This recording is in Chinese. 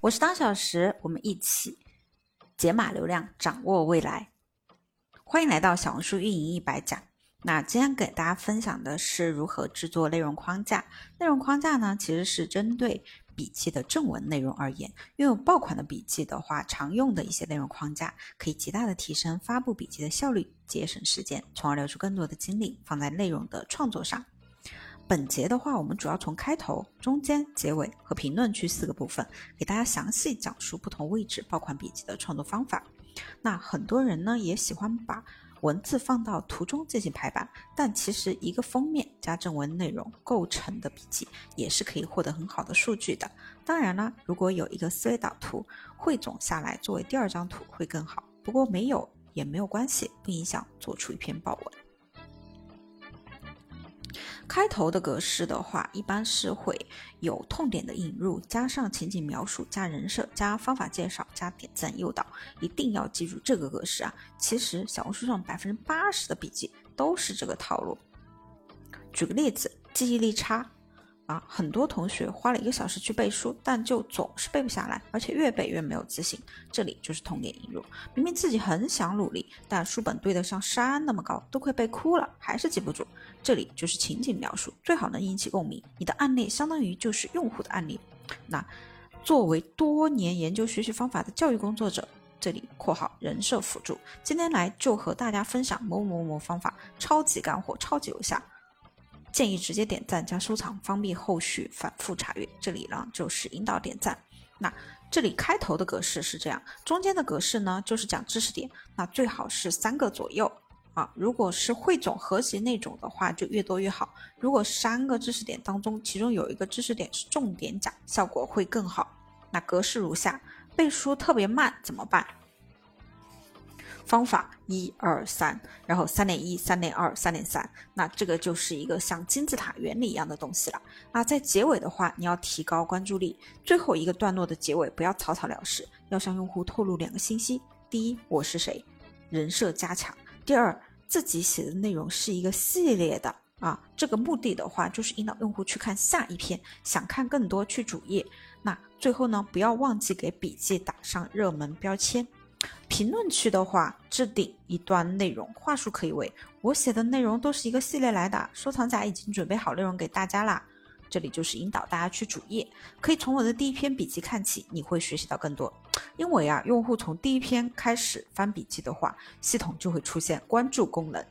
我是当小时，我们一起解码流量，掌握未来。欢迎来到小红书运营一百讲。那今天给大家分享的是如何制作内容框架。内容框架呢，其实是针对笔记的正文内容而言。拥有爆款的笔记的话，常用的一些内容框架可以极大的提升发布笔记的效率，节省时间，从而留出更多的精力放在内容的创作上。本节的话，我们主要从开头、中间、结尾和评论区四个部分，给大家详细讲述不同位置爆款笔记的创作方法。那很多人呢也喜欢把文字放到图中进行排版，但其实一个封面加正文内容构成的笔记也是可以获得很好的数据的。当然了，如果有一个思维导图汇总下来作为第二张图会更好。不过没有也没有关系，不影响做出一篇爆文。开头的格式的话，一般是会有痛点的引入，加上情景描述，加人设，加方法介绍，加点赞诱导，一定要记住这个格式啊！其实小红书上百分之八十的笔记都是这个套路。举个例子，记忆力差。啊，很多同学花了一个小时去背书，但就总是背不下来，而且越背越没有自信。这里就是痛点引入，明明自己很想努力，但书本堆得像山那么高，都快背哭了，还是记不住。这里就是情景描述，最好能引起共鸣。你的案例相当于就是用户的案例。那作为多年研究学习方法的教育工作者，这里括号人设辅助，今天来就和大家分享某某某方法，超级干货，超级有效。建议直接点赞加收藏，方便后续反复查阅。这里呢就是引导点赞。那这里开头的格式是这样，中间的格式呢就是讲知识点，那最好是三个左右啊。如果是汇总和谐那种的话，就越多越好。如果三个知识点当中，其中有一个知识点是重点讲，效果会更好。那格式如下：背书特别慢怎么办？方法一二三，然后三点一、三点二、三点三，那这个就是一个像金字塔原理一样的东西了。那在结尾的话，你要提高关注力，最后一个段落的结尾不要草草了事，要向用户透露两个信息：第一，我是谁，人设加强；第二，自己写的内容是一个系列的啊。这个目的的话，就是引导用户去看下一篇，想看更多去主页。那最后呢，不要忘记给笔记打上热门标签。评论区的话，置顶一段内容，话术可以为：我写的内容都是一个系列来的，收藏夹已经准备好内容给大家啦。这里就是引导大家去主页，可以从我的第一篇笔记看起，你会学习到更多。因为啊，用户从第一篇开始翻笔记的话，系统就会出现关注功能，